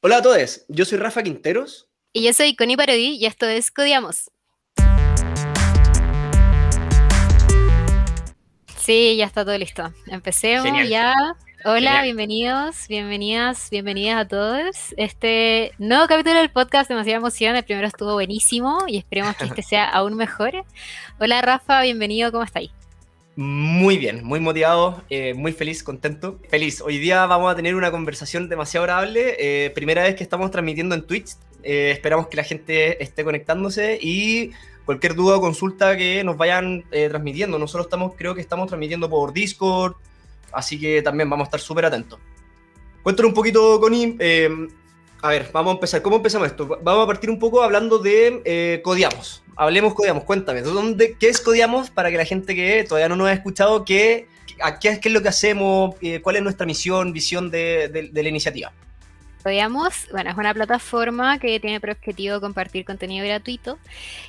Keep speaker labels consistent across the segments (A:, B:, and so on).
A: Hola a todos, yo soy Rafa Quinteros.
B: Y yo soy Connie Parodi y esto es Codiamos. Sí, ya está todo listo. Empecemos ya. Hola, bienvenidos, bienvenidas, bienvenidas a todos. Este nuevo capítulo del podcast, demasiada emoción. El primero estuvo buenísimo y esperemos que este sea aún mejor. Hola Rafa, bienvenido, ¿cómo estáis?
A: Muy bien, muy motivado, eh, muy feliz, contento. Feliz. Hoy día vamos a tener una conversación demasiado agradable. Eh, primera vez que estamos transmitiendo en Twitch. Eh, esperamos que la gente esté conectándose y cualquier duda o consulta que nos vayan transmitiendo. Nosotros estamos, creo que estamos transmitiendo por Discord, así que también vamos a estar súper atentos. Cuéntanos un poquito, Connie. A ver, vamos a empezar. ¿Cómo empezamos esto? Vamos a partir un poco hablando de Codiamos hablemos Codiamos, cuéntame, ¿dónde, ¿qué es Codiamos para que la gente que todavía no nos ha escuchado, qué, qué, es lo que hacemos, eh, cuál es nuestra misión, visión de la iniciativa?
B: Codiamos, bueno, es una plataforma que tiene por objetivo compartir contenido gratuito,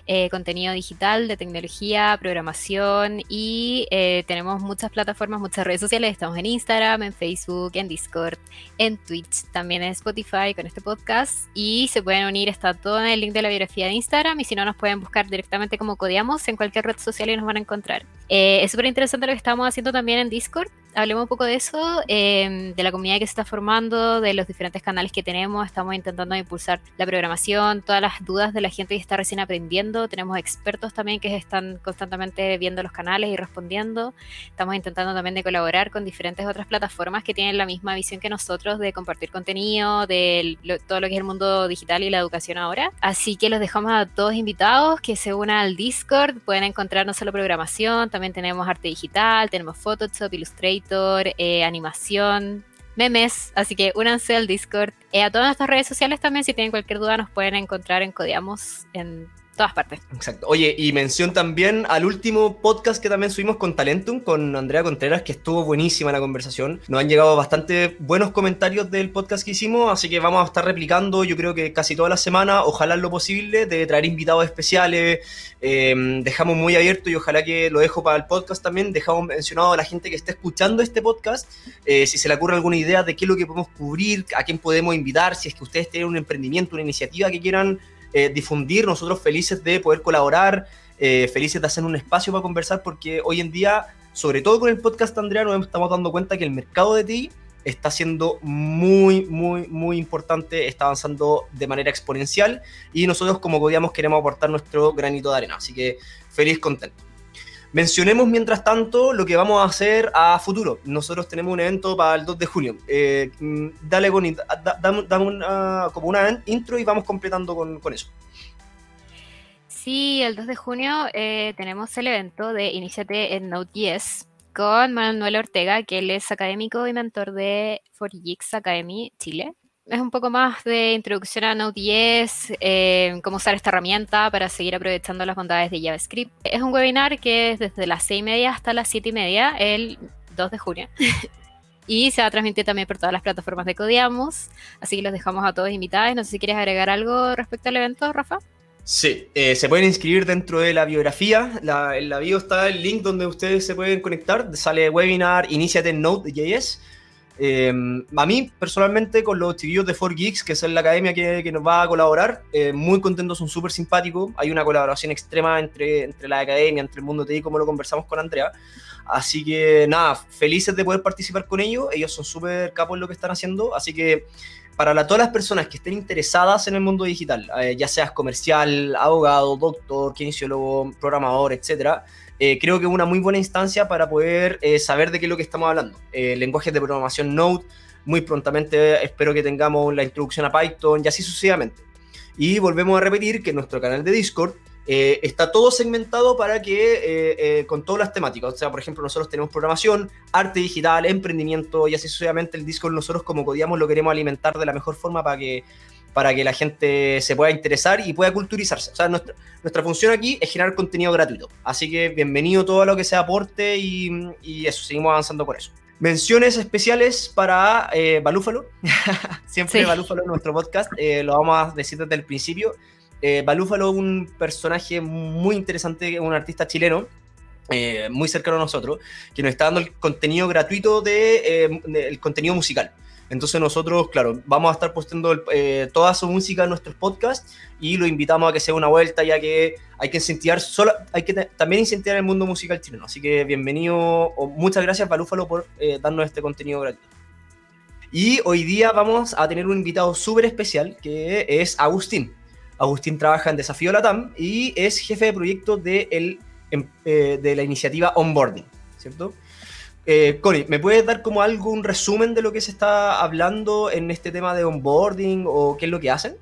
B: eh, contenido digital de tecnología, programación y eh, tenemos muchas plataformas, muchas redes sociales. Estamos en Instagram, en Facebook, en Discord, en Twitch, también en Spotify con este podcast y se pueden unir, está todo en el link de la biografía de Instagram y si no nos pueden buscar directamente como Codiamos en cualquier red social y nos van a encontrar. Eh, es súper interesante lo que estamos haciendo también en Discord hablemos un poco de eso, em, de la comunidad que se está formando, de los diferentes canales que tenemos. Estamos intentando impulsar la programación, todas las dudas de la gente que está recién aprendiendo. Tenemos expertos también que están constantemente viendo los canales y respondiendo. Estamos intentando también de colaborar con diferentes otras plataformas que tienen la misma visión que nosotros de compartir contenido, de todo lo que es el mundo digital y la educación ahora. Así que los dejamos a todos invitados que se unan al Discord. Pueden encontrar no solo programación, también tenemos arte digital, tenemos Photoshop, Illustrator eh, animación, memes, así que únanse al Discord. Eh, a todas nuestras redes sociales también, si tienen cualquier duda, nos pueden encontrar en Codiamos en todas partes.
A: Exacto. Oye, y mención también al último podcast que también subimos con Talentum, con Andrea Contreras, que estuvo buenísima la conversación. Nos han llegado bastante buenos comentarios del podcast que hicimos, así que vamos a estar replicando, yo creo que casi toda la semana, ojalá lo posible, de traer invitados especiales. Em, dejamos muy abierto y ojalá que lo dejo para el podcast también. Dejamos mencionado a la gente que esté escuchando este podcast, eh, si se le ocurre alguna idea de qué es lo que podemos cubrir, a quién podemos invitar, si es que ustedes tienen un emprendimiento, una iniciativa que quieran eh, difundir, nosotros felices de poder colaborar, eh, felices de hacer un espacio para conversar, porque hoy en día, sobre todo con el podcast Andrea, nos estamos dando cuenta que el mercado de ti está siendo muy, muy, muy importante, está avanzando de manera exponencial y nosotros como podíamos queremos aportar nuestro granito de arena, así que feliz, contento. Mencionemos mientras tanto lo que vamos a hacer a futuro. Nosotros tenemos un evento para el 2 de junio. Eh, mm, dale, dame, una, como una intro y vamos completando con, eso.
B: Sí, el 2 de junio eh, tenemos el evento de Iniciate en Node.js con Manuel Ortega, que él es académico y mentor de 4Geeks Academy Chile es un poco más de introducción a Node.js, eh, cómo usar esta herramienta para seguir aprovechando las bondades de JavaScript. Es un webinar que es desde las 6 y media hasta las 7 y media, el 2 de junio. y se va a transmitir también por todas las plataformas de Codiamos, así que los dejamos a todos invitados. No sé si quieres agregar algo respecto al evento, Rafa.
A: Sí, eh, se pueden inscribir dentro de la biografía. en la bio está el link donde ustedes se pueden conectar. Sale webinar, Iniciate en Node.js. Eh, a mí, personalmente, con los chiquillos de 4Geeks, que es la academia que, nos va a colaborar, eh, muy contentos, son súper simpáticos. Hay una colaboración extrema entre, entre la academia, entre el mundo TI, como lo conversamos con Andrea. Así que nada, felices de poder participar con ellos. Ellos son súper capos en lo que están haciendo. Así que para todas las personas que estén interesadas en el mundo digital, eh, ya seas comercial, abogado, doctor, kinesiólogo, programador, etcétera, eh, creo que es una muy buena instancia para poder eh, saber de qué es lo que estamos hablando. Eh, lenguajes de programación Node, muy prontamente espero que tengamos la introducción a Python y así sucesivamente. Y volvemos a repetir que nuestro canal de Discord está todo segmentado para que, con todas las temáticas, o sea, por ejemplo, nosotros tenemos programación, arte digital, emprendimiento y así sucesivamente. El Discord nosotros como codiamos lo queremos alimentar de la mejor forma para que para que la gente se pueda interesar y pueda culturizarse. O sea, nuestra, nuestra función aquí es generar contenido gratuito. Así que bienvenido todo lo que sea aporte y, y eso, seguimos avanzando con eso. Menciones especiales para eh, Balúfalo. Siempre Balúfalo en nuestro podcast, eh, lo vamos a decir desde el principio. Eh, Balúfalo es un personaje muy interesante, un artista chileno, eh, muy cercano a nosotros, que nos está dando el contenido gratuito de, el contenido musical. Entonces nosotros, claro, vamos a estar posteando eh, toda su música en nuestros podcasts y lo invitamos a que sea una vuelta, ya que hay que incentivar, solo, hay que también incentivar el mundo musical chileno. Así que bienvenido, o muchas gracias Balúfalo por eh, darnos este contenido gratuito. Y hoy día vamos a tener un invitado súper especial que es Agustín. Agustín trabaja en Desafío Latam y es jefe de proyecto de, em, eh, de la iniciativa Onboarding, ¿cierto? Eh, Connie, ¿me puedes dar como algún resumen de lo que se está hablando en este tema de onboarding o qué es lo que hacen?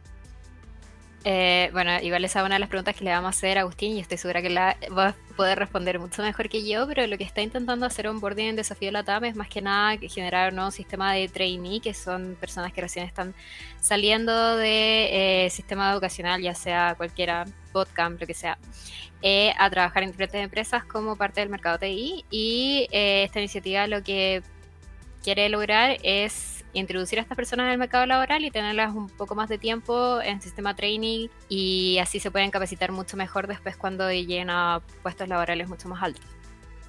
B: Eh, bueno, igual esa es una de las preguntas que le vamos a hacer a Agustín y estoy segura que la poder responder mucho mejor que yo, pero lo que está intentando hacer onboarding en Desafío Latam es más que nada generar un nuevo sistema de trainee, que son personas que recién están saliendo de eh, sistema educacional, ya sea cualquiera, bootcamp, lo que sea, eh, a trabajar en diferentes empresas como parte del mercado TI y esta iniciativa lo que quiere lograr es introducir a estas personas en el mercado laboral y tenerlas un poco más de tiempo en sistema training y así se pueden capacitar mucho mejor después cuando lleguen a puestos laborales mucho más altos.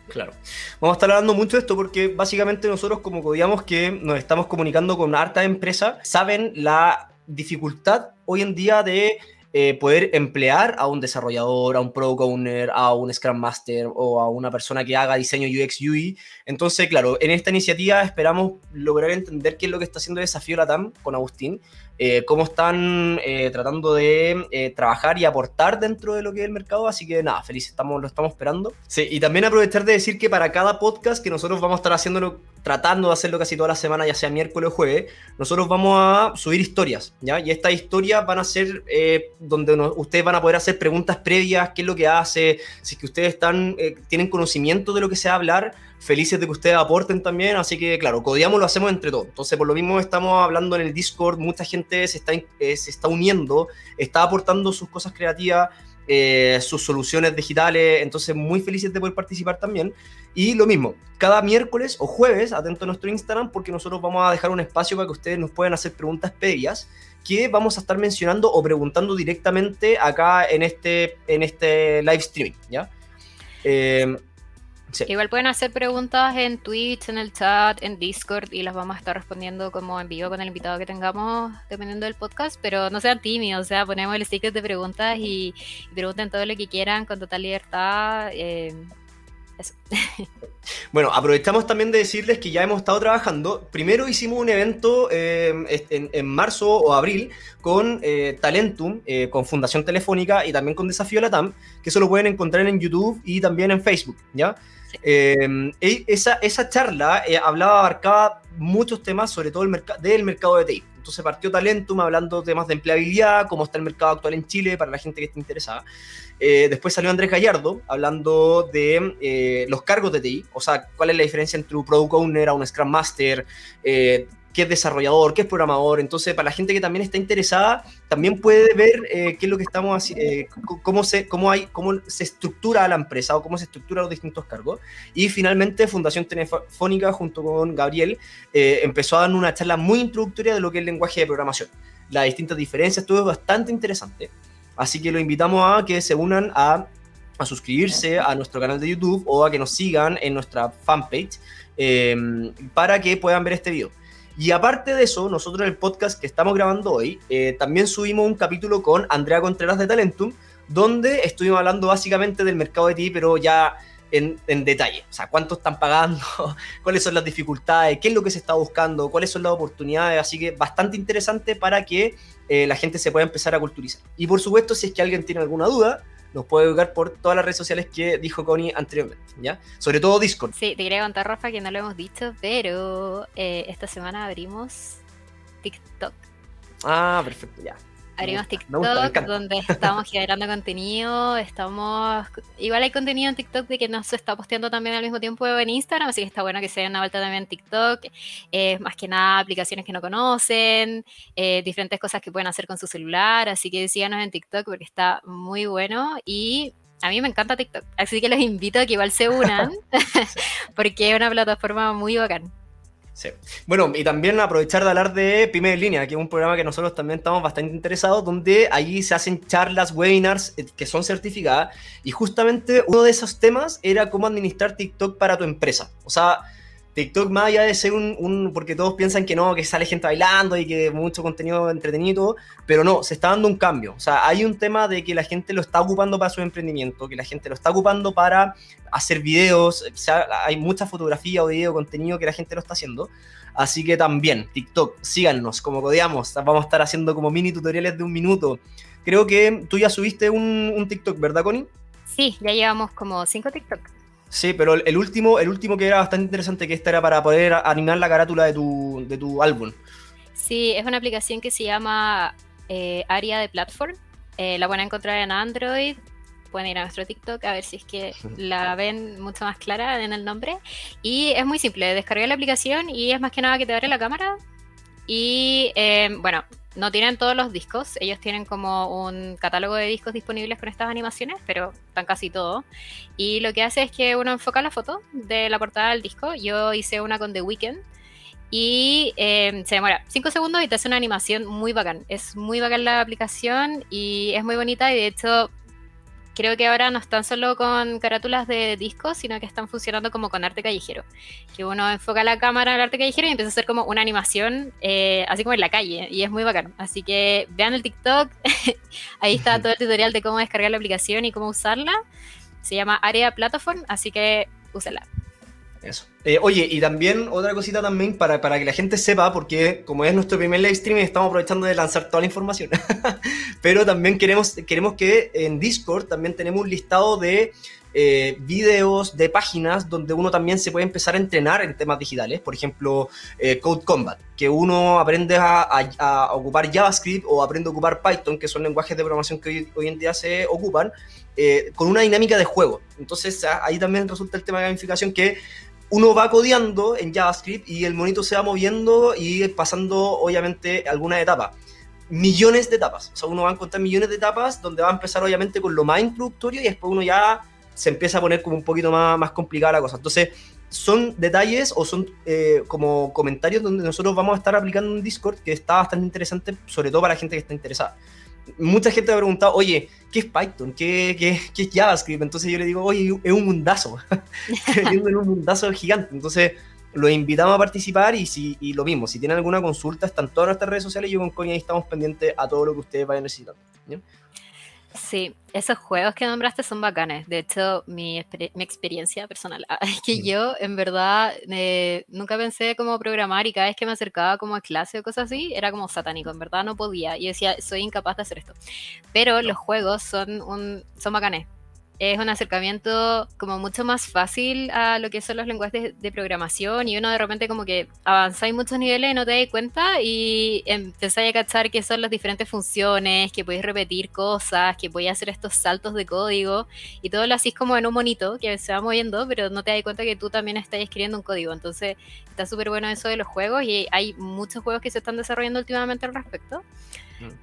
A: Claro. Vamos a estar hablando mucho de esto porque básicamente nosotros como codiamos que nos estamos comunicando con harta empresa, saben la dificultad hoy en día de eh, poder emplear a un desarrollador, a un product owner, a un Scrum Master o a una persona que haga diseño UX UI. Entonces, claro, en esta iniciativa esperamos lograr entender qué es lo que está haciendo Desafío Latam con Agustín, eh, cómo están eh, tratando de trabajar y aportar dentro de lo que es el mercado. Así que nada, feliz, estamos, lo estamos esperando. Sí, y también aprovechar de decir que para cada podcast que nosotros vamos a estar haciéndolo tratando de hacerlo casi toda la semana, ya sea miércoles o jueves, nosotros vamos a subir historias, ¿ya? Y estas historias van a ser eh, donde ustedes van a poder hacer preguntas previas, qué es lo que hace, si es que ustedes están, eh, tienen conocimiento de lo que se va a hablar, felices de que ustedes aporten también, así que claro, Codiamos lo hacemos entre todos. Entonces, por lo mismo estamos hablando en el Discord, mucha gente se está, eh, se está uniendo, está aportando sus cosas creativas, eh, sus soluciones digitales, entonces muy felices de poder participar también. Y lo mismo, cada miércoles o jueves, atento a nuestro Instagram, porque nosotros vamos a dejar un espacio para que ustedes nos puedan hacer preguntas previas que vamos a estar mencionando o preguntando directamente acá en este, en este live streaming, ¿ya?
B: Eh, Igual pueden hacer preguntas en Twitch, en el chat, en Discord y las vamos a estar respondiendo como en vivo con el invitado que tengamos dependiendo del podcast, pero no sean tímidos, o sea, ponemos el sticker de preguntas y, pregunten todo lo que quieran con total libertad. Eh, eso.
A: Bueno, aprovechamos también de decirles que ya hemos estado trabajando. Primero hicimos un evento eh, en, marzo o abril con eh, Talentum, con Fundación Telefónica y también con Desafío Latam, que eso lo pueden encontrar en YouTube y también en Facebook, ¿ya? Em, esa, esa charla eh, hablaba, abarcaba muchos temas, sobre todo el del mercado de TI. Entonces partió Talentum hablando de temas de empleabilidad, cómo está el mercado actual en Chile para la gente que esté interesada. Eh, después salió Andrés Gallardo hablando de eh, los cargos de TI, o sea, cuál es la diferencia entre un Product Owner, a un Scrum Master, qué es desarrollador, qué es programador. Entonces, para la gente que también está interesada, también puede ver eh, qué es lo que estamos haciendo, eh, cómo, se, cómo, hay, cómo se estructura la empresa o cómo se estructuran los distintos cargos. Y finalmente, Fundación Telefónica, junto con Gabriel, eh, empezó a dar una charla muy introductoria de lo que es el lenguaje de programación. Las distintas diferencias, todo es bastante interesante. Así que lo invitamos a que se unan a, a suscribirse a nuestro canal de YouTube o a que nos sigan en nuestra fanpage para que puedan ver este video. Y aparte de eso, nosotros en el podcast que estamos grabando hoy, eh, también subimos un capítulo con Andrea Contreras de Talentum, donde estuvimos hablando básicamente del mercado de ti, pero ya en, detalle. O sea, cuánto están pagando, cuáles son las dificultades, qué es lo que se está buscando, cuáles son las oportunidades. Así que bastante interesante para que eh, la gente se pueda empezar a culturizar. Y por supuesto, si es que alguien tiene alguna duda, nos puede educar por todas las redes sociales que dijo Connie anteriormente, ¿ya? Sobre todo Discord.
B: Sí, te quería contar, Rafa, que no lo hemos dicho, pero eh, esta semana abrimos TikTok.
A: Ah, perfecto, ya.
B: Abrimos TikTok donde estamos generando contenido, estamos... Igual hay contenido en TikTok de que nos está posteando también al mismo tiempo en Instagram, así que está bueno que se den una vuelta también en TikTok. Es más que nada aplicaciones que no conocen, eh, diferentes cosas que pueden hacer con su celular, así que síganos en TikTok porque está muy bueno y a mí me encanta TikTok, así que los invito a que igual se unan, porque es una plataforma muy bacán.
A: Sí. Bueno, y también aprovechar de hablar de Pyme en Línea, que es un programa que nosotros también estamos bastante interesados, donde allí se hacen charlas, webinars eh, que son certificadas, y justamente uno de esos temas era cómo administrar TikTok para tu empresa. O sea, TikTok más allá de ser un, porque todos piensan que no, que sale gente bailando y que mucho contenido entretenido, pero no, se está dando un cambio. O sea, hay un tema de que la gente lo está ocupando para su emprendimiento, que la gente lo está ocupando para hacer videos, o sea, hay mucha fotografía o video, contenido que la gente lo está haciendo. Así que también, TikTok, síganos, como codiamos, vamos a estar haciendo como mini tutoriales de un minuto. Creo que tú ya subiste un, un TikTok, ¿verdad, Connie?
B: Sí, ya llevamos como cinco TikTok.
A: Sí, pero el último, el último que era bastante interesante, que esta era para poder animar la carátula de tu, de tu álbum.
B: Sí, es una aplicación que se llama eh, Área de Platform. Eh, la pueden encontrar en Android. Pueden ir a nuestro TikTok a ver si es que la ven mucho más clara en el nombre. Y es muy simple, descargar la aplicación y es más que nada que te abre la cámara. Y eh, bueno, no tienen todos los discos, ellos tienen como un catálogo de discos disponibles con estas animaciones, pero están casi todos. Y lo que hace es que uno enfoca la foto de la portada del disco. Yo hice una con The Weeknd y em, se demora 5 segundos y te hace una animación muy bacán. Es muy bacán la aplicación y es muy bonita y de hecho creo que ahora no están solo con carátulas de discos, sino que están funcionando como con arte callejero. Que uno enfoca la cámara al arte callejero y empieza a hacer como una animación, eh, así como en la calle, y es muy bacán. Así que vean el TikTok, ahí está todo el tutorial de cómo descargar la aplicación y cómo usarla. Se llama Área Platform, así que úsela.
A: Eso. Eh, oye, y también otra cosita también para, para, que la gente sepa, porque como es nuestro primer live stream, estamos aprovechando de lanzar toda la información. Pero también queremos, queremos que en Discord también tenemos un listado de eh, videos, de páginas donde uno también se puede empezar a entrenar en temas digitales. Por ejemplo, eh, Code Combat, que uno aprende a, ocupar JavaScript o aprende a ocupar Python, que son lenguajes de programación que hoy, hoy en día se ocupan, con una dinámica de juego. Entonces ahí también resulta el tema de gamificación que uno va codeando en JavaScript y el monito se va moviendo y pasando, obviamente, algunas etapas. Millones de etapas. O sea, uno va a encontrar millones de etapas donde va a empezar, obviamente, con lo más introductorio y después uno ya se empieza a poner como un poquito más, más complicada la cosa. Entonces, son detalles o son eh, como comentarios donde nosotros vamos a estar aplicando un Discord que está bastante interesante, sobre todo para la gente que está interesada mucha gente me ha preguntado, oye, ¿qué es Python? ¿Qué, es JavaScript? Entonces yo le digo, oye, es un mundazo. en un mundazo gigante. Entonces los invitamos a participar y, si, y lo mismo, si tienen alguna consulta, están todas nuestras redes sociales y yo con Coña ahí estamos pendientes a todo lo que ustedes vayan necesitando.
B: Sí, esos juegos que nombraste son bacanes. De hecho, mi, mi experiencia personal es que yo, en verdad, eh, nunca pensé cómo programar y cada vez que me acercaba como a clase o cosas así, era como satánico. En verdad no podía. Y decía, soy incapaz de hacer esto. Pero los juegos son, un, son bacanes es un acercamiento como mucho más fácil a lo que son los lenguajes de, programación y uno de repente como que avanzáis muchos niveles y no te das cuenta y empezáis a cachar qué son las diferentes funciones, que podéis repetir cosas, que podéis hacer estos saltos de código y todo lo hacís como en un monito que se va moviendo, pero no te das cuenta que tú también estás escribiendo un código. Entonces está súper bueno eso de los juegos y hay muchos juegos que se están desarrollando últimamente al respecto.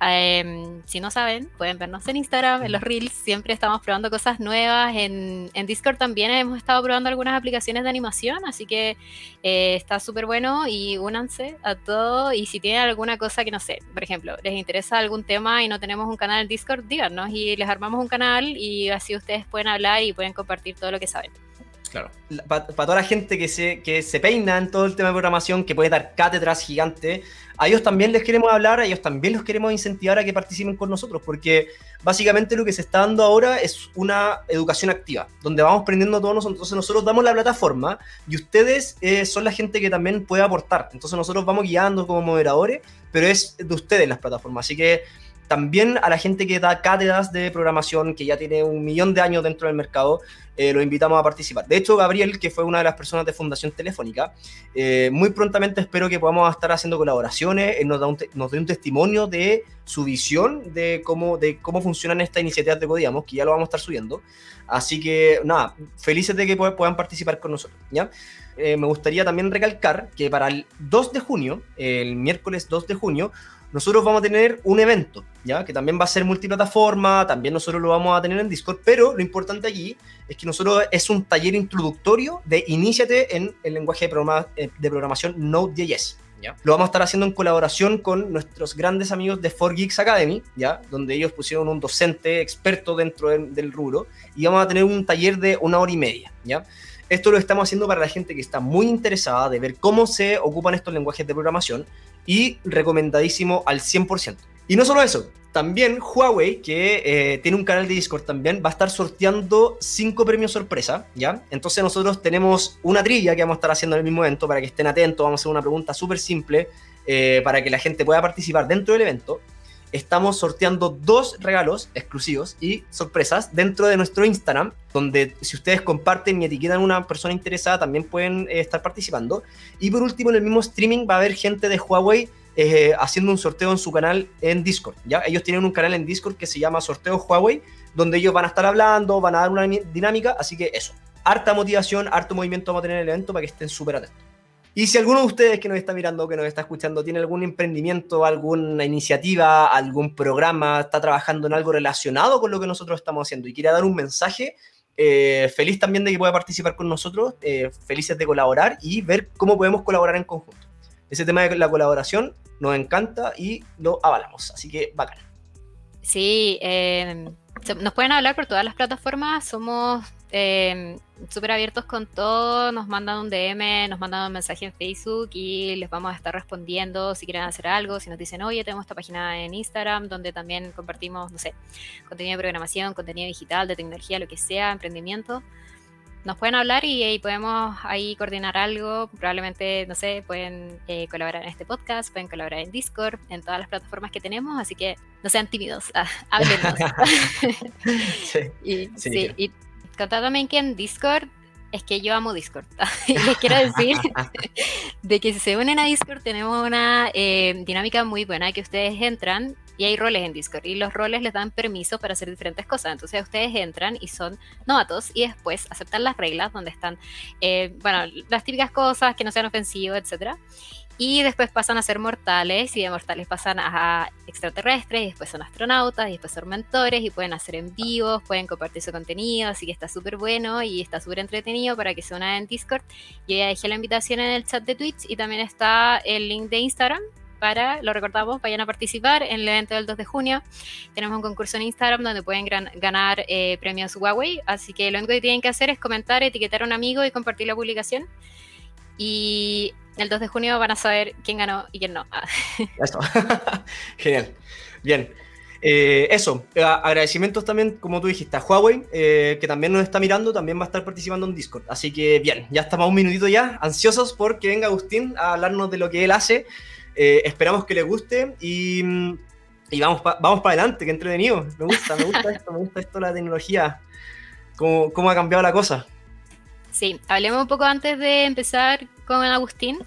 B: Em, si no saben, pueden vernos en Instagram, en los Reels. Siempre estamos probando cosas nuevas. En, Discord también hemos estado probando algunas aplicaciones de animación, así que eh, está súper bueno y únanse a todo. Y si tienen alguna cosa que no sé, por ejemplo, les interesa algún tema y no tenemos un canal en Discord, díganos y les armamos un canal y así ustedes pueden hablar y pueden compartir todo lo que saben.
A: Claro. Para toda la gente que se, que se peina en todo el tema de programación, que puede dar cátedras gigantes, a ellos también les queremos hablar, a ellos también los queremos incentivar a que participen con nosotros, porque básicamente lo que se está dando ahora es una educación activa, donde vamos aprendiendo todos nosotros. Entonces nosotros damos la plataforma y ustedes eh, son la gente que también puede aportar. Entonces nosotros vamos guiando como moderadores, pero es de ustedes las plataformas. Así que también a la gente que da cátedras de programación, que ya tiene un millón de años dentro del mercado, eh, lo invitamos a participar. De hecho, Gabriel, que fue una de las personas de Fundación Telefónica, eh, muy prontamente espero que podamos estar haciendo colaboraciones, nos, da nos dé un testimonio de su visión de cómo, de cómo funcionan estas iniciativas de Codiamos, que ya lo vamos a estar subiendo. Así que, nada, felices de que puedan participar con nosotros, ¿ya? Eh, me gustaría también recalcar que para el 2 de junio, el miércoles 2 de junio, nosotros vamos a tener un evento, ¿ya? Que también va a ser multiplataforma, también nosotros lo vamos a tener en Discord, pero lo importante aquí es que nosotros es un taller introductorio de Iníciate en el lenguaje de, eh, de programación Node.js. ¿Ya? Lo vamos a estar haciendo en colaboración con nuestros grandes amigos de 4Geeks Academy, ¿ya? donde ellos pusieron un docente experto dentro del rubro, y vamos a tener un taller de una hora y media. ¿ya? Esto lo estamos haciendo para la gente que está muy interesada de ver cómo se ocupan estos lenguajes de programación y recomendadísimo al 100%. Y no solo eso, también Huawei, que eh, tiene un canal de Discord también, va a estar sorteando 5 premios sorpresa, ¿ya? Entonces nosotros tenemos una trilla que vamos a estar haciendo en el mismo evento para que estén atentos, vamos a hacer una pregunta súper simple eh, para que la gente pueda participar dentro del evento. Estamos sorteando dos regalos exclusivos y sorpresas dentro de nuestro Instagram, donde si ustedes comparten y etiquetan a una persona interesada, también pueden eh, estar participando. Y por último, en el mismo streaming va a haber gente de Huawei eh, haciendo un sorteo en su canal en Discord. ¿ya? Ellos tienen un canal en Discord que se llama Sorteo Huawei, donde ellos van a estar hablando, van a dar una dinámica, así que eso. Harta motivación, harto movimiento vamos a tener en el evento para que estén súper atentos. Y si alguno de ustedes que nos está mirando, que nos está escuchando, tiene algún emprendimiento, alguna iniciativa, algún programa, está trabajando en algo relacionado con lo que nosotros estamos haciendo y quiere dar un mensaje, eh, feliz también de que pueda participar con nosotros, eh, felices de colaborar y ver cómo podemos colaborar en conjunto. Ese tema de la colaboración nos encanta y lo avalamos, así que bacán.
B: Sí, eh, nos pueden hablar por todas las plataformas, somos eh, súper abiertos con todo, nos mandan un DM, nos mandan un mensaje en Facebook y les vamos a estar respondiendo si quieren hacer algo, si nos dicen, oye, tenemos esta página en Instagram donde también compartimos, no sé, contenido de programación, contenido digital, de tecnología, lo que sea, emprendimiento. Nos pueden hablar y, podemos ahí coordinar algo. Probablemente, no sé, pueden eh, colaborar en este podcast, pueden colaborar en Discord, en todas las plataformas que tenemos. Así que no sean tímidos, ah, háblenos. sí, y, sí, y contar también que en Discord es que yo amo Discord. y les quiero decir de que si se unen a Discord tenemos una eh, dinámica muy buena que ustedes entran y hay roles en Discord y los roles les dan permiso para hacer diferentes cosas. Entonces ustedes entran y son novatos y después aceptan las reglas donde están, eh, bueno, las típicas cosas que no sean ofensivas, etcétera y después pasan a ser mortales y de mortales pasan a extraterrestres y después son astronautas y después son mentores y pueden hacer en vivos, pueden compartir su contenido, así que está súper bueno y está súper entretenido para que se unan en Discord. Ya dejé la invitación en el chat de Twitch y también está el link de Instagram para, lo recordamos, vayan a participar en el evento del 2 de junio. Tenemos un concurso en Instagram donde pueden ganar eh, premios Huawei, así que lo único que tienen que hacer es comentar, etiquetar a un amigo y compartir la publicación. Y el 2 de junio van a saber quién ganó y quién no. Ah.
A: Eso. Genial. Bien. Eh, eso, eh, agradecimientos también, como tú dijiste, a Huawei, eh, que también nos está mirando, también va a estar participando en Discord. Así que bien, ya estamos un minutito ya, ansiosos por que venga Agustín a hablarnos de lo que él hace. esperamos que le guste y, vamos, vamos para adelante, que entretenido. Me gusta, me gusta esto, me gusta esto, la tecnología, cómo, cómo ha cambiado la cosa.
B: Sí, hablemos un poco antes de empezar con Agustín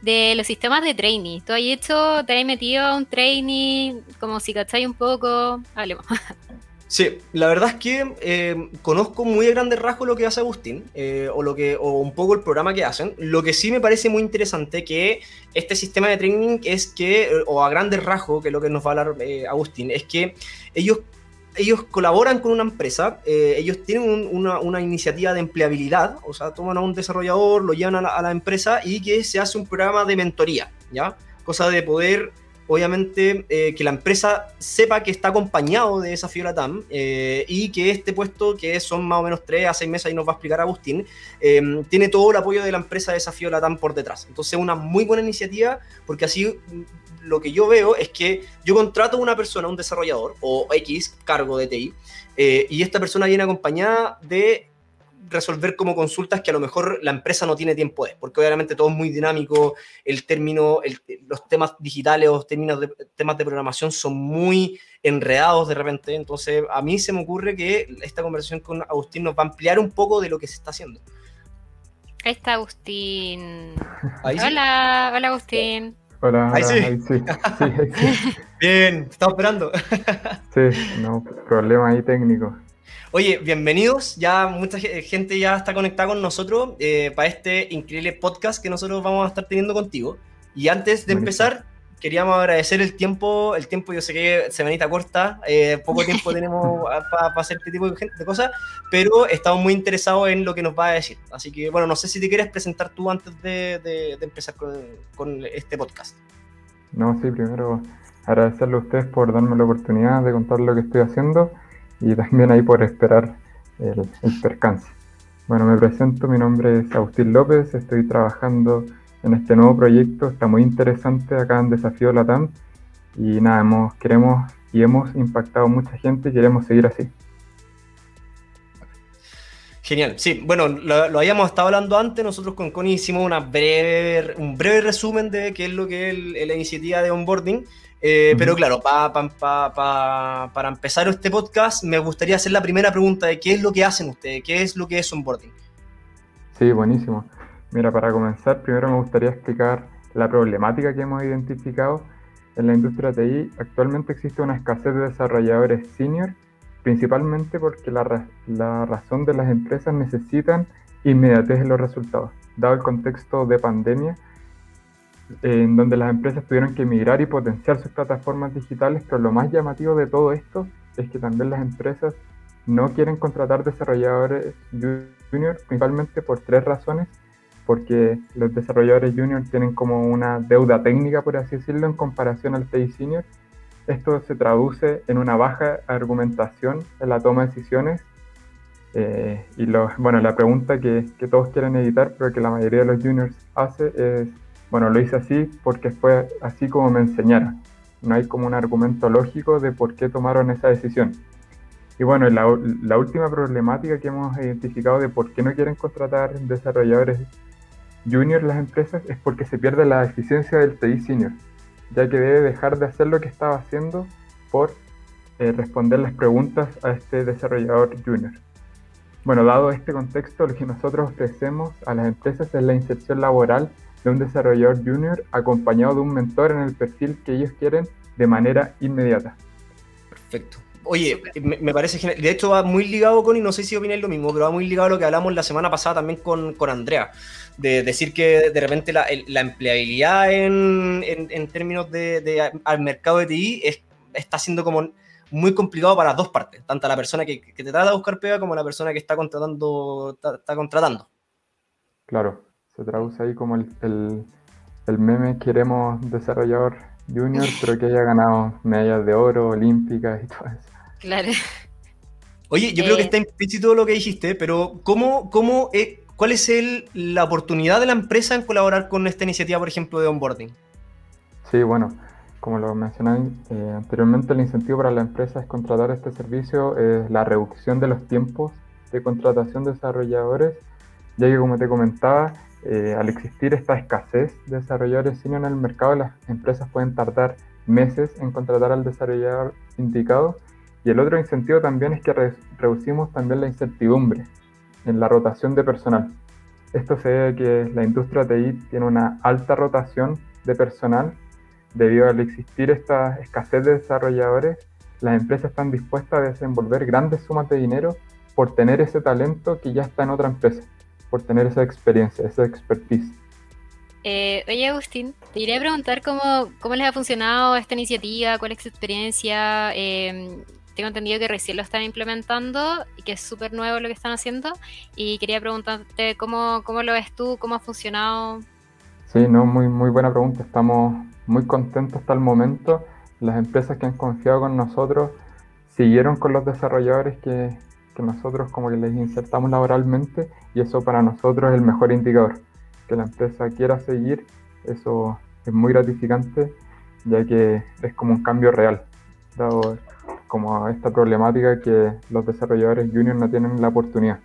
B: de los sistemas de training. ¿Tú has hecho, te has metido a un training, como si cacháis un poco? Hablemos.
A: Sí, la verdad es que eh, conozco muy a grandes rasgos lo que hace Agustín, eh, o, lo que, o un poco el programa que hacen. Lo que sí me parece muy interesante que este sistema de training es que, o a grandes rasgos, que es lo que nos va a hablar eh, Agustín, es que ellos ellos colaboran con una empresa, eh, ellos tienen una, iniciativa de empleabilidad, o sea, toman a un desarrollador, lo llevan a la, empresa y que se hace un programa de mentoría, ¿ya? Cosa de poder, obviamente, eh, que la empresa sepa que está acompañado de Desafío Latam eh, y que este puesto, que son más o menos 3 a 6 meses, y nos va a explicar Agustín, tiene todo el apoyo de la empresa Desafío Latam por detrás. Entonces, una muy buena iniciativa porque así lo que yo veo es que yo contrato a una persona, un desarrollador o X cargo de TI, eh, y esta persona viene acompañada de resolver como consultas que a lo mejor la empresa no tiene tiempo de, porque obviamente todo es muy dinámico, el término, los temas digitales o términos de, temas de programación son muy enredados de repente, entonces a mí se me ocurre que esta conversación con Agustín nos va a ampliar un poco de lo que se está haciendo.
B: Ahí está Agustín. hola, hola Agustín.
C: Hola,
A: ahí sí. Bien, estamos esperando.
C: sí, no, problema ahí técnico.
A: Oye, bienvenidos. Ya mucha gente ya está conectada con nosotros eh, para este increíble podcast que nosotros vamos a estar teniendo contigo. Y antes de empezar, queríamos agradecer el tiempo, el tiempo yo sé que semanita corta, eh, poco tiempo tenemos para hacer este tipo de, cosas, pero estamos muy interesados en lo que nos va a decir. Así que bueno, no sé si te quieres presentar tú antes de, empezar con, este podcast.
C: No, sí, primero agradecerle a ustedes por darme la oportunidad de contar lo que estoy haciendo y también ahí por esperar el, percance. Bueno, me presento, mi nombre es Agustín López, estoy trabajando en este nuevo proyecto, está muy interesante acá en Desafío Latam y nada, hemos, queremos y hemos impactado mucha gente y queremos seguir así.
A: Genial, sí, bueno, lo, habíamos estado hablando antes, nosotros con Connie hicimos una breve, un breve resumen de qué es lo que es la iniciativa de onboarding, eh, pero claro, para empezar este podcast me gustaría hacer la primera pregunta de qué es lo que hacen ustedes, qué es lo que es onboarding.
C: Sí, buenísimo. Mira, para comenzar, primero me gustaría explicar la problemática que hemos identificado en la industria TI. Actualmente existe una escasez de desarrolladores senior principalmente porque la, la razón de las empresas necesitan inmediatez en los resultados, dado el contexto de pandemia, en donde las empresas tuvieron que migrar y potenciar sus plataformas digitales, pero lo más llamativo de todo esto es que también las empresas no quieren contratar desarrolladores junior, principalmente por tres razones, porque los desarrolladores junior tienen como una deuda técnica, por así decirlo, en comparación al TI senior, esto se traduce en una baja argumentación en la toma de decisiones. Eh, y lo, bueno, la pregunta que, que, todos quieren evitar, pero que la mayoría de los juniors hace es, bueno, lo hice así porque fue así como me enseñaron. No hay como un argumento lógico de por qué tomaron esa decisión. Y bueno, la, la última problemática que hemos identificado de por qué no quieren contratar desarrolladores juniors las empresas es porque se pierde la eficiencia del TI senior ya que debe dejar de hacer lo que estaba haciendo por eh, responder las preguntas a este desarrollador junior. Bueno, dado este contexto, lo que nosotros ofrecemos a las empresas es la inserción laboral de un desarrollador junior acompañado de un mentor en el perfil que ellos quieren de manera inmediata.
A: Perfecto. Oye, me, parece genial. De hecho, va muy ligado con, y no sé si opináis lo mismo, pero va muy ligado a lo que hablamos la semana pasada también con, con Andrea de decir que de repente la, empleabilidad en, términos de, al mercado de TI es, está siendo como muy complicado para las dos partes, tanto la persona que, te trata de buscar pega como la persona que está contratando. Está, contratando.
C: Claro, se traduce ahí como el, el, meme queremos desarrollador junior, pero que haya ganado medallas de oro, olímpicas y todo eso.
B: Claro.
A: Oye, yo creo que eh. está implícito lo que dijiste, pero ¿cómo, cómo es, ¿Cuál es el, la oportunidad de la empresa en colaborar con esta iniciativa, por ejemplo, de onboarding?
C: Sí, bueno, como lo mencioné eh, anteriormente, el incentivo para la empresa es contratar este servicio, es la reducción de los tiempos de contratación de desarrolladores, ya que como te comentaba, eh, al existir esta escasez de desarrolladores en el mercado, las empresas pueden tardar meses en contratar al desarrollador indicado. Y el otro incentivo también es que reducimos también la incertidumbre en la rotación de personal. Esto se debe a que la industria TI tiene una alta rotación de personal debido al existir esta escasez de desarrolladores. Las empresas están dispuestas a desenvolver grandes sumas de dinero por tener ese talento que ya está en otra empresa, por tener esa experiencia, esa expertise.
B: Eh, oye, Agustín, te iría a preguntar cómo, cómo les ha funcionado esta iniciativa, cuál es su experiencia, eh, tengo entendido que recién lo están implementando y que es súper nuevo lo que están haciendo. Y quería preguntarte cómo, cómo lo ves tú, cómo ha funcionado.
C: Sí, no, muy, muy buena pregunta. Estamos muy contentos hasta el momento. Las empresas que han confiado con nosotros siguieron con los desarrolladores que, que nosotros como que les insertamos laboralmente y eso para nosotros es el mejor indicador. Que la empresa quiera seguir, eso es muy gratificante ya que es como un cambio real, dado como esta problemática que los desarrolladores juniors no tienen la oportunidad.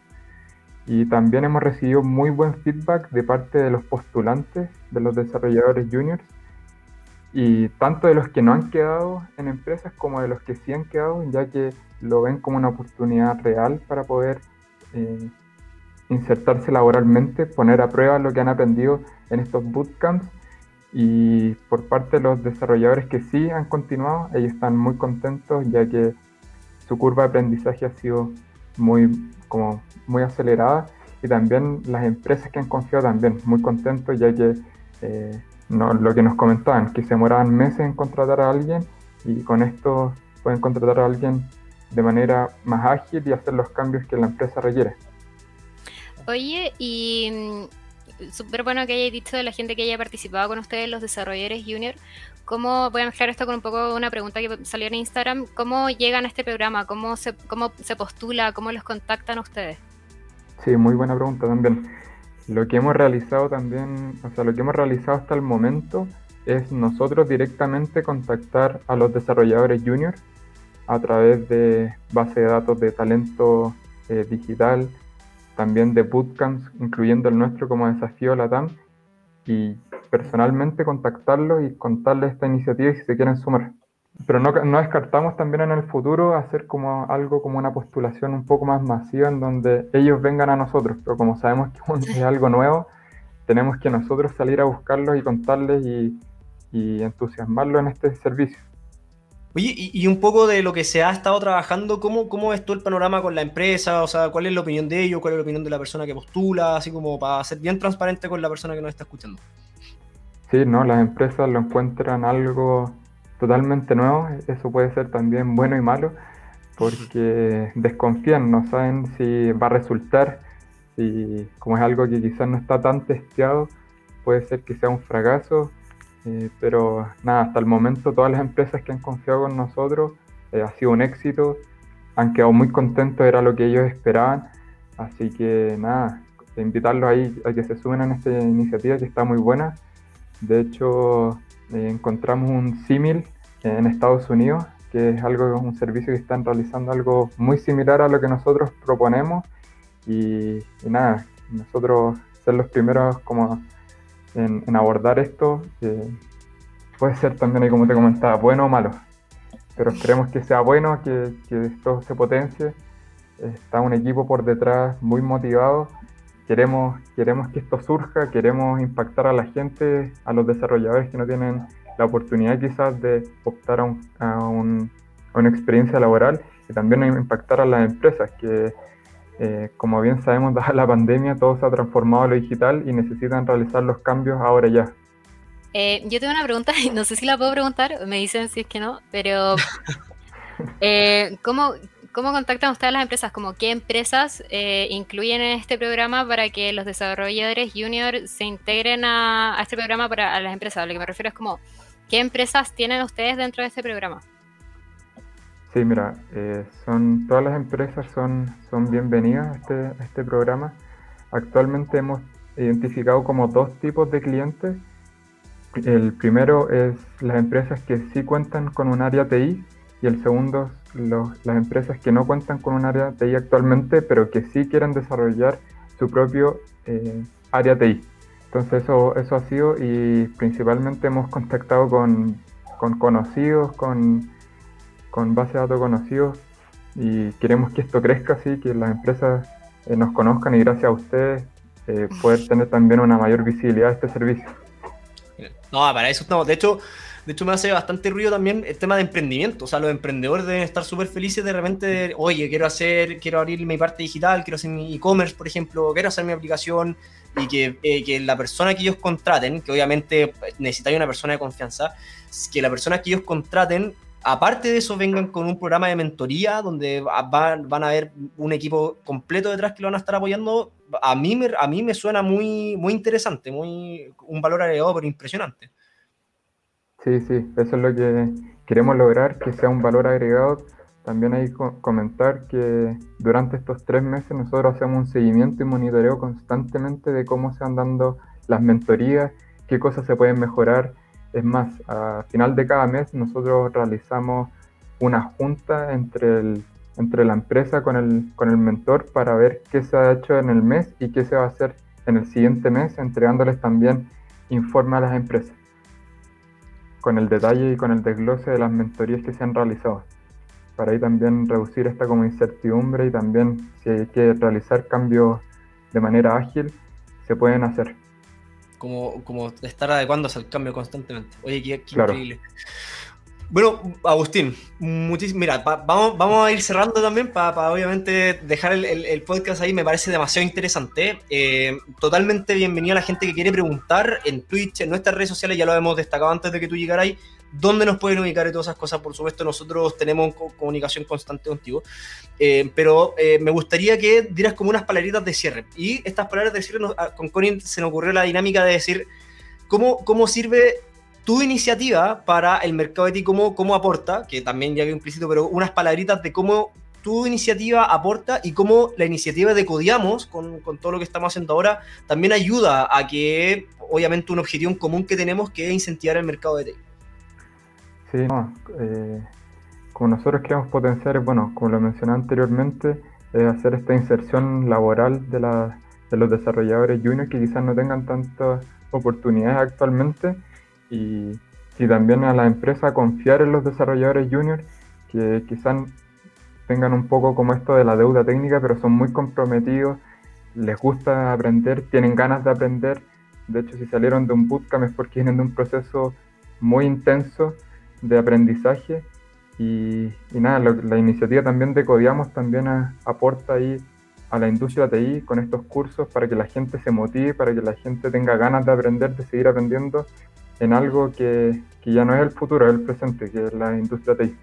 C: Y también hemos recibido muy buen feedback de parte de los postulantes, de los desarrolladores juniors, y tanto de los que no han quedado en empresas como de los que sí han quedado, ya que lo ven como una oportunidad real para poder eh, insertarse laboralmente, poner a prueba lo que han aprendido en estos bootcamps y por parte de los desarrolladores que sí han continuado, ellos están muy contentos ya que su curva de aprendizaje ha sido muy, como muy acelerada y también las empresas que han confiado también muy contentos ya que eh, no, lo que nos comentaban, que se demoraban meses en contratar a alguien y con esto pueden contratar a alguien de manera más ágil y hacer los cambios que la empresa requiere.
B: Oye, y súper bueno que hayáis dicho de la gente que haya participado con ustedes, los desarrolladores junior. ¿Cómo, voy a mezclar esto con un poco una pregunta que salió en Instagram, ¿cómo llegan a este programa? ¿Cómo se, cómo se postula? ¿Cómo los contactan ustedes?
C: Sí, muy buena pregunta también. Lo que hemos realizado también, o sea, lo que hemos realizado hasta el momento es nosotros directamente contactar a los desarrolladores junior a través de base de datos de talento eh, digital, también de bootcamps, incluyendo el nuestro como desafío LATAM, y personalmente contactarlos y contarles esta iniciativa y si se quieren sumar. Pero no, no, descartamos también en el futuro hacer como algo como una postulación un poco más masiva en donde ellos vengan a nosotros, pero como sabemos que es algo nuevo, tenemos que nosotros salir a buscarlos y contarles y, y entusiasmarlos en este servicio.
A: Oye, y, un poco de lo que se ha estado trabajando, ¿cómo, ¿cómo ves tú el panorama con la empresa? O sea, ¿cuál es la opinión de ellos? ¿Cuál es la opinión de la persona que postula? Así como para ser bien transparente con la persona que nos está escuchando.
C: Sí, no, las empresas lo encuentran algo totalmente nuevo. Eso puede ser también bueno y malo, porque desconfían, no saben si va a resultar, si como es algo que quizás no está tan testeado, puede ser que sea un fracaso eh, pero nada, hasta el momento todas las empresas que han confiado con nosotros eh, ha sido un éxito, han quedado muy contentos, era lo que ellos esperaban. Así que nada, invitarlos ahí a que se sumen a esta iniciativa que está muy buena. De hecho, eh, encontramos un símil en Estados Unidos, que es algo, un servicio que están realizando algo muy similar a lo que nosotros proponemos. Y, y nada, nosotros ser los primeros como en, abordar esto. puede ser también, como te comentaba, bueno o malo. Pero esperemos que sea bueno, que, que esto se potencie. Está un equipo por detrás muy motivado. Queremos, queremos que esto surja, queremos impactar a la gente, a los desarrolladores que no tienen la oportunidad quizás de optar a, a, un, a una experiencia laboral y también impactar a las empresas que eh, como bien sabemos, dada la pandemia, todo se ha transformado a lo digital y necesitan realizar los cambios ahora ya.
B: Eh, yo tengo una pregunta, no sé si la puedo preguntar, me dicen si es que no, pero eh, ¿cómo, ¿cómo, contactan ustedes las empresas? Como, ¿Qué empresas incluyen en este programa para que los desarrolladores junior se integren a, a este programa para a las empresas? Lo que me refiero es como, ¿qué empresas tienen ustedes dentro de este programa?
C: Sí, mira, eh, son, todas las empresas son, son bienvenidas a este, este programa. Actualmente hemos identificado como dos tipos de clientes. El primero es las empresas que sí cuentan con un área TI y el segundo las empresas que no cuentan con un área TI actualmente, pero que sí quieren desarrollar su propio eh, área TI. Entonces eso, eso ha sido y principalmente hemos contactado con, con conocidos, con con base de datos conocidos y queremos que esto crezca así, que las empresas eh, nos conozcan y gracias a ustedes eh, poder tener también una mayor visibilidad de este servicio.
A: No, para eso estamos. De hecho, de hecho me hace bastante ruido también el tema de emprendimiento. O sea, los emprendedores deben estar súper felices de repente, oye, quiero hacer, quiero abrir mi parte digital, quiero hacer mi e-commerce, por ejemplo, quiero hacer mi aplicación y que, eh, que, la persona que ellos contraten, que obviamente necesita una persona de confianza, que la persona que ellos contraten aparte de eso, vengan con un programa de mentoría donde van, a haber un equipo completo detrás que lo van a estar apoyando, a mí me, a mí me suena muy, muy interesante, muy, un valor agregado, pero impresionante.
C: Sí, sí, eso es lo que queremos lograr, que sea un valor agregado. También hay que comentar que durante estos tres meses nosotros hacemos un seguimiento y monitoreo constantemente de cómo se van dando las mentorías, qué cosas se pueden mejorar, es más, a final de cada mes nosotros realizamos una junta entre, el, entre la empresa con el, con el mentor para ver qué se ha hecho en el mes y qué se va a hacer en el siguiente mes, entregándoles también informe a las empresas con el detalle y con el desglose de las mentorías que se han realizado. Para ahí también reducir esta como incertidumbre y también si hay que realizar cambios de manera ágil, se pueden hacer
A: como, como estar adecuándose al cambio constantemente. Oye, qué, increíble. Bueno, Agustín, muchísimo. Mira, vamos, vamos a ir cerrando también para obviamente dejar el, podcast ahí. Me parece demasiado interesante. Eh, totalmente bienvenida a la gente que quiere preguntar en Twitch, en nuestras redes sociales. Ya lo hemos destacado antes de que tú llegaras ahí dónde nos pueden ubicar y todas esas cosas. Por supuesto, nosotros tenemos comunicación constante contigo. Eh, pero eh, me gustaría que dieras como unas palabritas de cierre. Y estas palabras de cierre, ah, con Connie se nos ocurrió la dinámica de decir cómo, cómo sirve tu iniciativa para el mercado de ti, cómo, cómo aporta, que también ya había implícito, pero unas palabritas de cómo tu iniciativa aporta y cómo la iniciativa de Codiamos, con, con, todo lo que estamos haciendo ahora, también ayuda a que, obviamente, un objetivo en común que tenemos que es incentivar el mercado de TI.
C: Sí, eh, como nosotros queremos potenciar, bueno, como lo mencioné anteriormente, es hacer esta inserción laboral de, la, de los desarrolladores juniors que quizás no tengan tantas oportunidades actualmente y, y también a la empresa confiar en los desarrolladores juniors que quizás tengan un poco como esto de la deuda técnica, pero son muy comprometidos, les gusta aprender, tienen ganas de aprender. De hecho, si salieron de un bootcamp es porque vienen de un proceso muy intenso de aprendizaje. Y, nada, la iniciativa también de Codiamos también aporta ahí a la industria TI con estos cursos para que la gente se motive, para que la gente tenga ganas de aprender, de seguir aprendiendo en algo que, que ya no es el futuro, es el presente, que es la industria TI.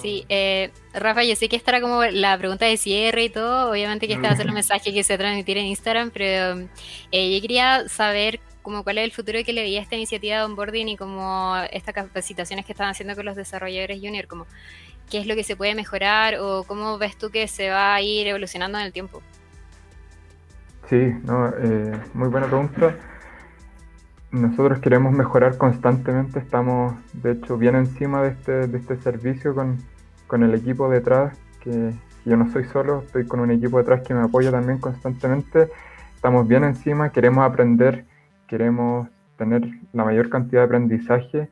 B: Sí, eh, Rafa, yo sé que esta era como la pregunta de cierre y todo, obviamente que este va a ser un mensaje que se va a transmitir en Instagram, pero eh, yo quería saber como cuál es el futuro que le veía esta iniciativa de onboarding y como estas capacitaciones que están haciendo con los desarrolladores junior, como qué es lo que se puede mejorar o cómo ves tú que se va a ir evolucionando en el tiempo.
C: Sí, no, eh, muy buena pregunta. Nosotros queremos mejorar constantemente, estamos de hecho bien encima de este, de este servicio con, con el equipo detrás, que yo no soy solo, estoy con un equipo detrás que me apoya también constantemente. Estamos bien encima, queremos aprender, queremos tener la mayor cantidad de aprendizaje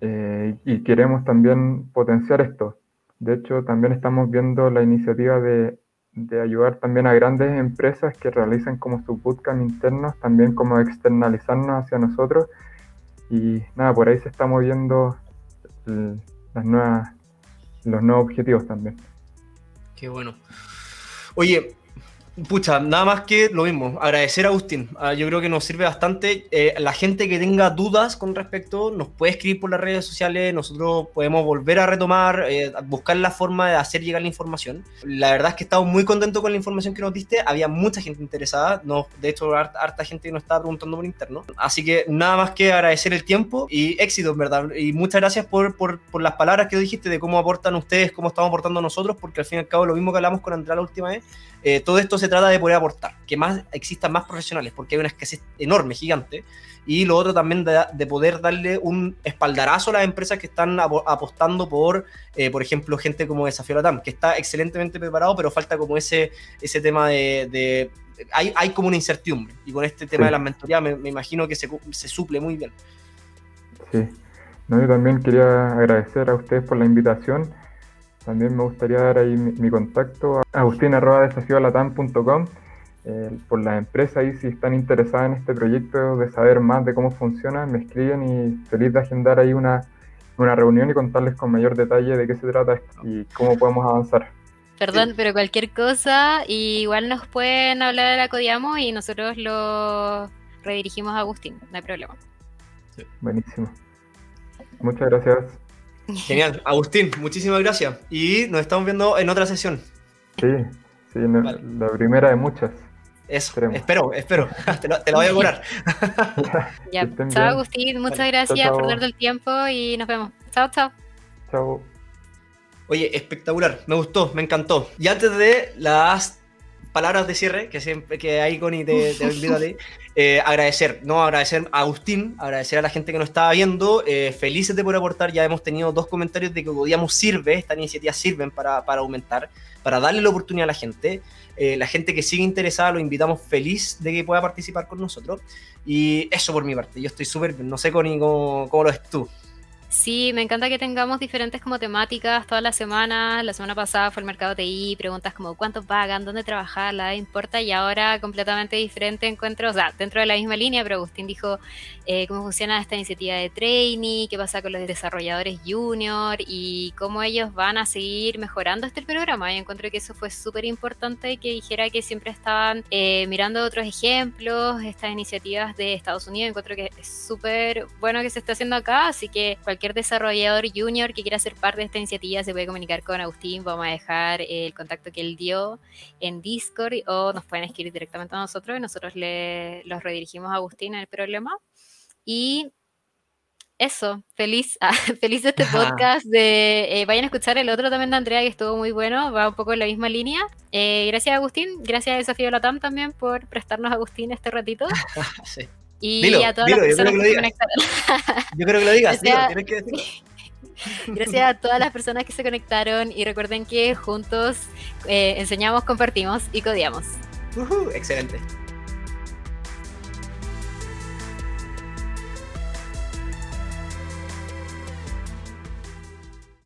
C: eh, y queremos también potenciar esto. De hecho, también estamos viendo la iniciativa de de ayudar también a grandes empresas que realicen como su bootcamp internos, también como externalizarnos hacia nosotros. Y nada, por ahí se está moviendo los nuevos objetivos también.
A: Qué bueno. Oye, Pucha, nada más que lo mismo. Agradecer a Agustín. Ah, yo creo que nos sirve bastante. Eh, la gente que tenga dudas con respecto nos puede escribir por las redes sociales. Nosotros podemos volver a retomar, eh, buscar la forma de hacer llegar la información. La verdad es que estamos muy contentos con la información que nos diste. Había mucha gente interesada. No, de hecho, harta, gente nos estaba preguntando por interno. Así que nada más que agradecer el tiempo y éxito, ¿verdad? Y muchas gracias por, por, por las palabras que dijiste de cómo aportan ustedes, cómo estamos aportando nosotros, porque al fin y al cabo lo mismo que hablamos con Andrea la última vez. Eh, todo esto se trata de poder aportar, que más existan más profesionales, porque hay una escasez enorme, gigante, y lo otro también de, poder darle un espaldarazo a las empresas que están apostando por, eh, por ejemplo, gente como Desafío Latam, que está excelentemente preparado, pero falta como ese, ese tema de... hay, hay, como una incertidumbre, y con este tema de las mentorías me, imagino que se, se, suple muy bien.
C: Sí, no, yo también quería agradecer a ustedes por la invitación también me gustaría dar ahí mi, contacto a agustin.desafiolatam.com eh, por las empresas y si están interesadas en este proyecto de saber más de cómo funciona, me escriben y feliz de agendar ahí una, una reunión y contarles con mayor detalle de qué se trata y cómo podemos avanzar.
B: Perdón, pero cualquier cosa, igual nos pueden hablar de la Codiamo y nosotros lo redirigimos a Agustín, no hay problema.
C: Buenísimo. Muchas gracias.
A: Genial. Agustín, muchísimas gracias. Y nos estamos viendo en otra sesión.
C: Sí, sí, la primera de muchas.
A: Eso, espero, espero. te, lo, voy a curar.
B: ya, chao Agustín, muchas gracias por darte el tiempo y nos vemos. Chao, chao.
C: Chao.
A: Oye, espectacular, me gustó, me encantó. Y antes de las palabras de cierre, que siempre que hay Connie te, te invito a ti. Eh, agradecer, no agradecer a Agustín, agradecer a la gente que nos estaba viendo, eh, felices de poder aportar, ya hemos tenido dos comentarios de que podíamos sirve, estas iniciativas sirven para, para aumentar, para darle la oportunidad a la gente. Eh, la gente que sigue interesada lo invitamos feliz de que pueda participar con nosotros. Y eso por mi parte, yo estoy súper no sé Connie cómo, cómo lo ves tú.
B: Sí, me encanta que tengamos diferentes como temáticas todas las semanas. La semana pasada fue el mercado TI, preguntas como cuánto pagan, dónde trabajar, la importa, y ahora completamente diferente encuentro, o sea, dentro de la misma línea, pero Agustín dijo eh, cómo funciona esta iniciativa de training, qué pasa con los desarrolladores junior y cómo ellos van a seguir mejorando este programa. Yo encuentro que eso fue súper importante que dijera que siempre estaban eh, mirando otros ejemplos, estas iniciativas de Estados Unidos. Encuentro que es súper bueno que se está haciendo acá, así que cualquier desarrollador junior que quiera ser parte de esta iniciativa se puede comunicar con Agustín. Vamos a dejar el contacto que él dio en Discord o nos pueden escribir directamente a nosotros y nosotros le, los redirigimos a Agustín el problema. Y eso, feliz, ah, feliz este podcast. De, eh, vayan a escuchar el otro también de Andrea, que estuvo muy bueno, va un poco en la misma línea. Eh, gracias Agustín, gracias a Desafío Latam también por prestarnos a Agustín este ratito.
A: sí.
B: Y a todas las personas que, se conectaron.
A: Yo creo que lo digas,
B: gracias, que Gracias a todas las personas que se conectaron y recuerden que juntos eh, enseñamos, compartimos y codiamos.
A: Uh excelente.